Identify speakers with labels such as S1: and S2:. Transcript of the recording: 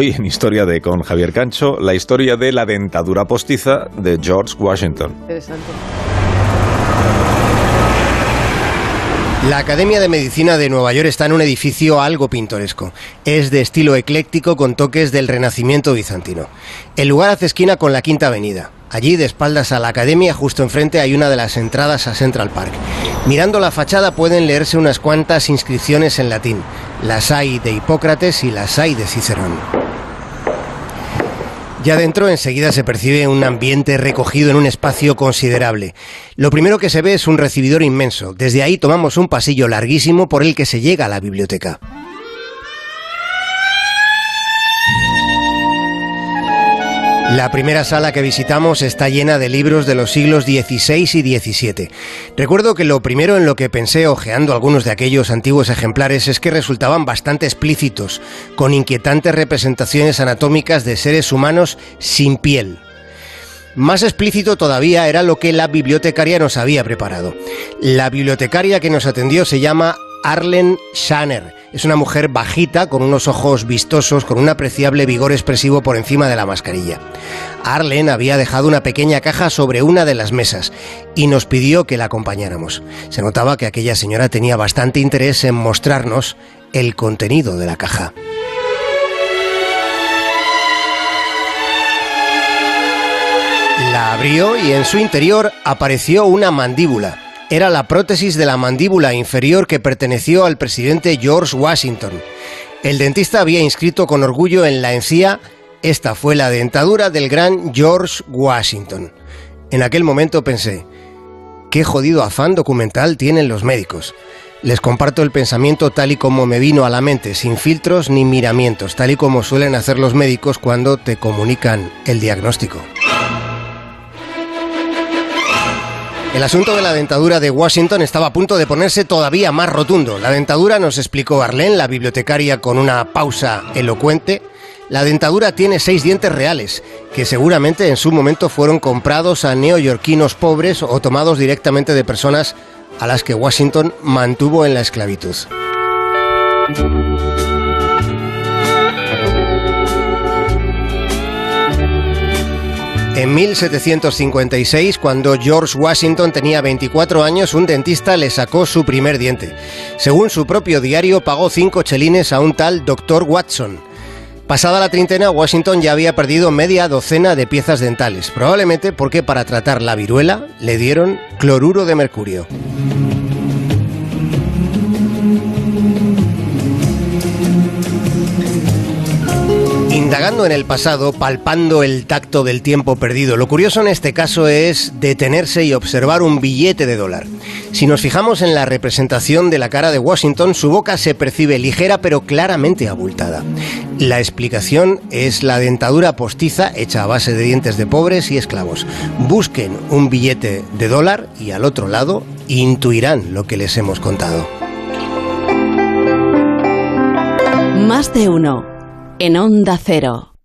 S1: Hoy en Historia de con Javier Cancho, la historia de la dentadura postiza de George Washington.
S2: Interesante.
S3: La Academia de Medicina de Nueva York está en un edificio algo pintoresco. Es de estilo ecléctico con toques del Renacimiento bizantino. El lugar hace esquina con la Quinta Avenida. Allí, de espaldas a la Academia, justo enfrente hay una de las entradas a Central Park. Mirando la fachada pueden leerse unas cuantas inscripciones en latín. Las hay de Hipócrates y las hay de Cicerón. Ya dentro enseguida se percibe un ambiente recogido en un espacio considerable. Lo primero que se ve es un recibidor inmenso. Desde ahí tomamos un pasillo larguísimo por el que se llega a la biblioteca. La primera sala que visitamos está llena de libros de los siglos XVI y XVII. Recuerdo que lo primero en lo que pensé ojeando algunos de aquellos antiguos ejemplares es que resultaban bastante explícitos, con inquietantes representaciones anatómicas de seres humanos sin piel. Más explícito todavía era lo que la bibliotecaria nos había preparado. La bibliotecaria que nos atendió se llama Arlen Shanner. Es una mujer bajita, con unos ojos vistosos, con un apreciable vigor expresivo por encima de la mascarilla. Arlen había dejado una pequeña caja sobre una de las mesas y nos pidió que la acompañáramos. Se notaba que aquella señora tenía bastante interés en mostrarnos el contenido de la caja. La abrió y en su interior apareció una mandíbula era la prótesis de la mandíbula inferior que perteneció al presidente George Washington. El dentista había inscrito con orgullo en la encía, esta fue la dentadura del gran George Washington. En aquel momento pensé, qué jodido afán documental tienen los médicos. Les comparto el pensamiento tal y como me vino a la mente, sin filtros ni miramientos, tal y como suelen hacer los médicos cuando te comunican el diagnóstico. El asunto de la dentadura de Washington estaba a punto de ponerse todavía más rotundo. La dentadura, nos explicó Arlene, la bibliotecaria, con una pausa elocuente. La dentadura tiene seis dientes reales, que seguramente en su momento fueron comprados a neoyorquinos pobres o tomados directamente de personas a las que Washington mantuvo en la esclavitud. En 1756, cuando George Washington tenía 24 años, un dentista le sacó su primer diente. Según su propio diario, pagó 5 chelines a un tal Dr. Watson. Pasada la treintena, Washington ya había perdido media docena de piezas dentales, probablemente porque para tratar la viruela le dieron cloruro de mercurio. Indagando en el pasado, palpando el tacto del tiempo perdido, lo curioso en este caso es detenerse y observar un billete de dólar. Si nos fijamos en la representación de la cara de Washington, su boca se percibe ligera pero claramente abultada. La explicación es la dentadura postiza hecha a base de dientes de pobres y esclavos. Busquen un billete de dólar y al otro lado intuirán lo que les hemos contado.
S4: Más de uno en Onda Cero.